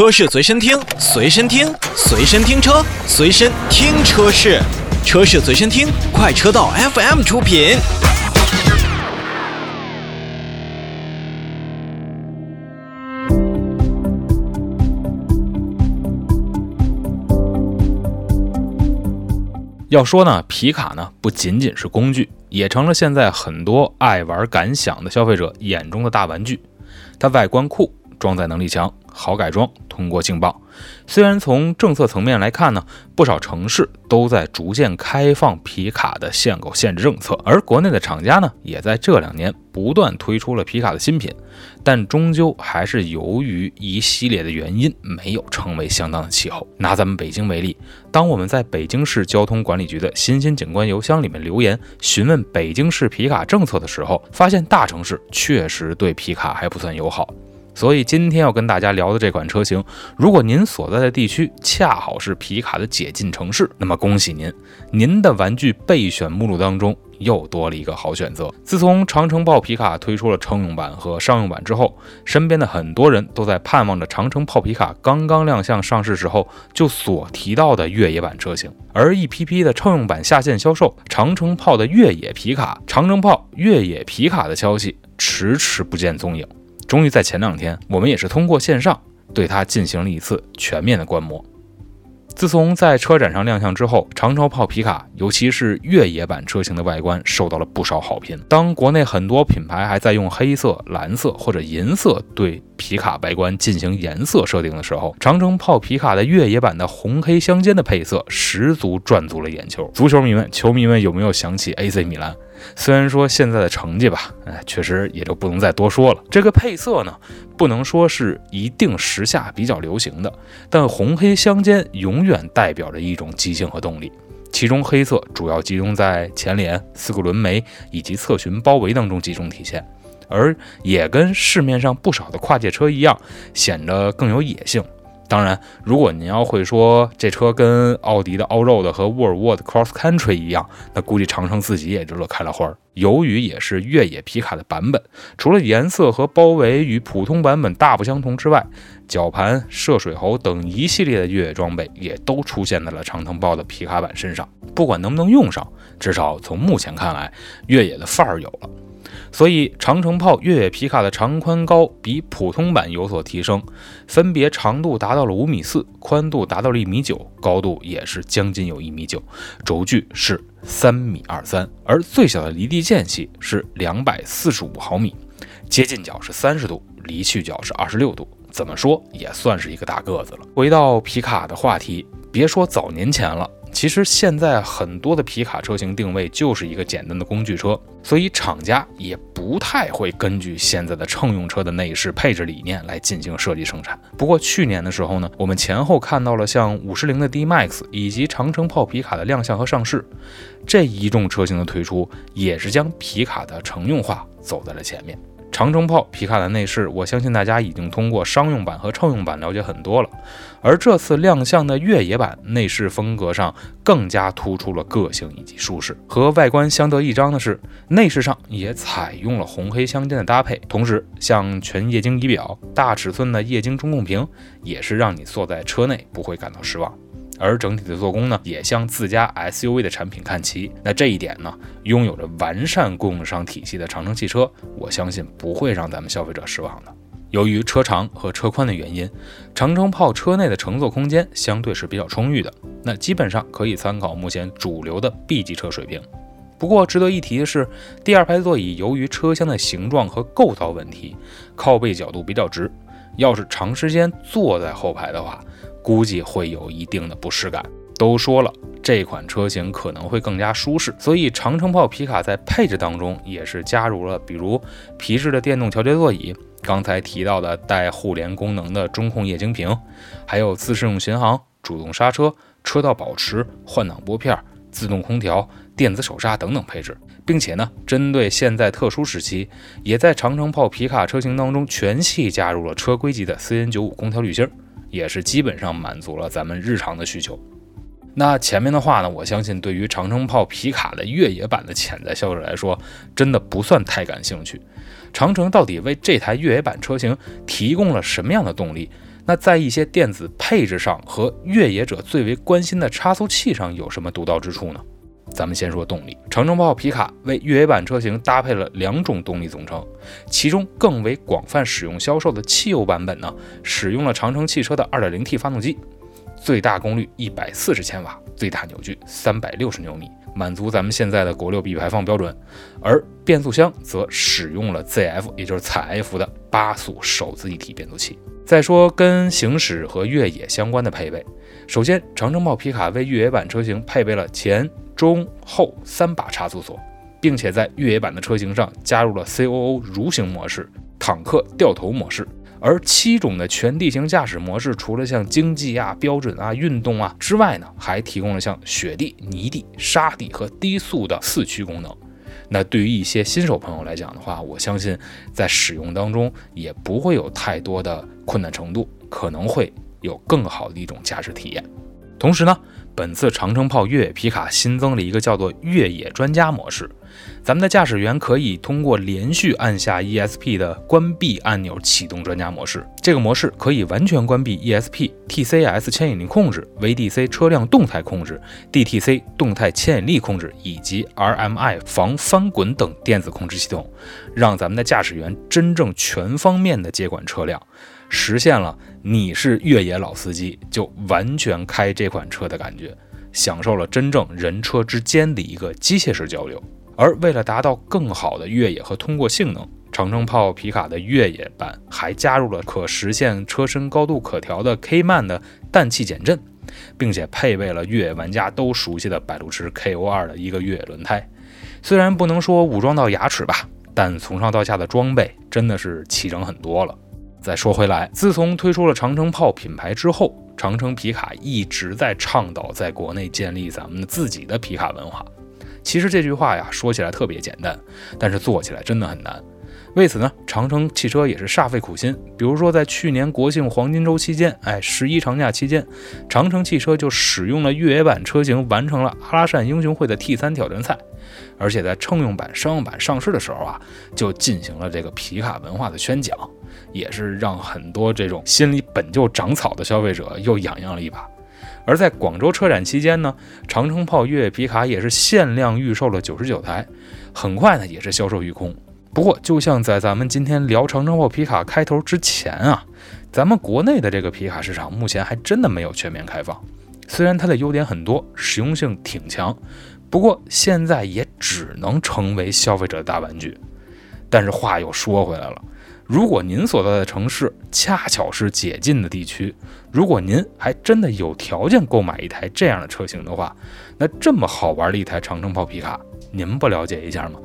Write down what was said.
车市随身听，随身听，随身听车，随身听车市，车市随身听，快车道 FM 出品。要说呢，皮卡呢不仅仅是工具，也成了现在很多爱玩敢想的消费者眼中的大玩具。它外观酷，装载能力强，好改装，通过劲爆。虽然从政策层面来看呢，不少城市都在逐渐开放皮卡的限购限制政策，而国内的厂家呢，也在这两年不断推出了皮卡的新品，但终究还是由于一系列的原因，没有成为相当的气候。拿咱们北京为例，当我们在北京市交通管理局的新兴警官邮箱里面留言询问北京市皮卡政策的时候，发现大城市确实对皮卡还不算友好。所以今天要跟大家聊的这款车型，如果您所在的地区恰好是皮卡的解禁城市，那么恭喜您，您的玩具备选目录当中又多了一个好选择。自从长城炮皮卡推出了乘用版和商用版之后，身边的很多人都在盼望着长城炮皮卡刚刚亮相上市时候就所提到的越野版车型。而一批批的乘用版下线销售，长城炮的越野皮卡、长城炮越野皮卡的消息迟迟不见踪影。终于在前两天，我们也是通过线上对它进行了一次全面的观摩。自从在车展上亮相之后，长城炮皮卡，尤其是越野版车型的外观受到了不少好评。当国内很多品牌还在用黑色、蓝色或者银色对皮卡外观进行颜色设定的时候，长城炮皮卡的越野版的红黑相间的配色十足赚足了眼球。足球迷们、球迷们有没有想起 AC 米兰？虽然说现在的成绩吧，哎，确实也就不能再多说了。这个配色呢，不能说是一定时下比较流行的，但红黑相间永远代表着一种激情和动力。其中黑色主要集中在前脸、四个轮眉以及侧裙包围当中集中体现，而也跟市面上不少的跨界车一样，显得更有野性。当然，如果您要会说这车跟奥迪的 Allroad 和沃尔沃的 Cross Country 一样，那估计长城自己也就乐开了花儿。由于也是越野皮卡的版本，除了颜色和包围与普通版本大不相同之外，绞盘、涉水喉等一系列的越野装备也都出现在了长城豹的皮卡版身上。不管能不能用上，至少从目前看来，越野的范儿有了。所以，长城炮越野皮卡的长宽高比普通版有所提升，分别长度达到了五米四，宽度达到了一米九，高度也是将近有一米九，轴距是三米二三，而最小的离地间隙是两百四十五毫米，接近角是三十度，离去角是二十六度，怎么说也算是一个大个子了。回到皮卡的话题，别说早年前了。其实现在很多的皮卡车型定位就是一个简单的工具车，所以厂家也不太会根据现在的乘用车的内饰配置理念来进行设计生产。不过去年的时候呢，我们前后看到了像五十铃的 D Max 以及长城炮皮卡的亮相和上市，这一众车型的推出也是将皮卡的乘用化走在了前面。长城炮皮卡的内饰，我相信大家已经通过商用版和乘用版了解很多了。而这次亮相的越野版内饰风格上更加突出了个性以及舒适。和外观相得益彰的是，内饰上也采用了红黑相间的搭配，同时像全液晶仪表、大尺寸的液晶中控屏，也是让你坐在车内不会感到失望。而整体的做工呢，也向自家 SUV 的产品看齐。那这一点呢，拥有着完善供应商体系的长城汽车，我相信不会让咱们消费者失望的。由于车长和车宽的原因，长城炮车内的乘坐空间相对是比较充裕的。那基本上可以参考目前主流的 B 级车水平。不过值得一提的是，第二排座椅由于车厢的形状和构造问题，靠背角度比较直，要是长时间坐在后排的话。估计会有一定的不适感。都说了，这款车型可能会更加舒适，所以长城炮皮卡在配置当中也是加入了，比如皮质的电动调节座椅，刚才提到的带互联功能的中控液晶屏，还有自适应巡航、主动刹车、车道保持、换挡拨片、自动空调、电子手刹等等配置，并且呢，针对现在特殊时期，也在长城炮皮卡车型当中全系加入了车规级的 CN95 空调滤芯。也是基本上满足了咱们日常的需求。那前面的话呢，我相信对于长城炮皮卡的越野版的潜在消费者来说，真的不算太感兴趣。长城到底为这台越野版车型提供了什么样的动力？那在一些电子配置上和越野者最为关心的差速器上有什么独到之处呢？咱们先说动力，长城炮皮卡为越野版车型搭配了两种动力总成，其中更为广泛使用销售的汽油版本呢，使用了长城汽车的 2.0T 发动机，最大功率140千瓦，最大扭矩360牛米，满足咱们现在的国六 B 排放标准。而变速箱则使用了 ZF，也就是采埃孚的八速手自一体变速器。再说跟行驶和越野相关的配备，首先长城炮皮卡为越野版车型配备了前。中后三把差速锁，并且在越野版的车型上加入了 COO 蠕行模式、坦克掉头模式，而七种的全地形驾驶模式，除了像经济啊、标准啊、运动啊之外呢，还提供了像雪地、泥地、沙地和低速的四驱功能。那对于一些新手朋友来讲的话，我相信在使用当中也不会有太多的困难程度，可能会有更好的一种驾驶体验。同时呢。本次长城炮越野皮卡新增了一个叫做“越野专家”模式，咱们的驾驶员可以通过连续按下 ESP 的关闭按钮启动专家模式。这个模式可以完全关闭 ESP、TCS 牵引力控制、VDC 车辆动态控制、DTC 动态牵引力控制以及 RMI 防翻滚等电子控制系统，让咱们的驾驶员真正全方面的接管车辆。实现了你是越野老司机就完全开这款车的感觉，享受了真正人车之间的一个机械式交流。而为了达到更好的越野和通过性能，长城炮皮卡的越野版还加入了可实现车身高度可调的 K-MAN 的氮气减震，并且配备了越野玩家都熟悉的百路驰 KO2 的一个越野轮胎。虽然不能说武装到牙齿吧，但从上到下的装备真的是齐整很多了。再说回来，自从推出了长城炮品牌之后，长城皮卡一直在倡导在国内建立咱们自己的皮卡文化。其实这句话呀，说起来特别简单，但是做起来真的很难。为此呢，长城汽车也是煞费苦心。比如说，在去年国庆黄金周期间，哎，十一长假期间，长城汽车就使用了越野版车型完成了阿拉善英雄会的 T 三挑战赛，而且在乘用版、商用版上市的时候啊，就进行了这个皮卡文化的宣讲，也是让很多这种心里本就长草的消费者又痒痒了一把。而在广州车展期间呢，长城炮越野皮卡也是限量预售了九十九台，很快呢也是销售一空。不过，就像在咱们今天聊长城炮皮卡开头之前啊，咱们国内的这个皮卡市场目前还真的没有全面开放。虽然它的优点很多，实用性挺强，不过现在也只能成为消费者的大玩具。但是话又说回来了，如果您所在的城市恰巧是解禁的地区，如果您还真的有条件购买一台这样的车型的话，那这么好玩的一台长城炮皮卡，您不了解一下吗？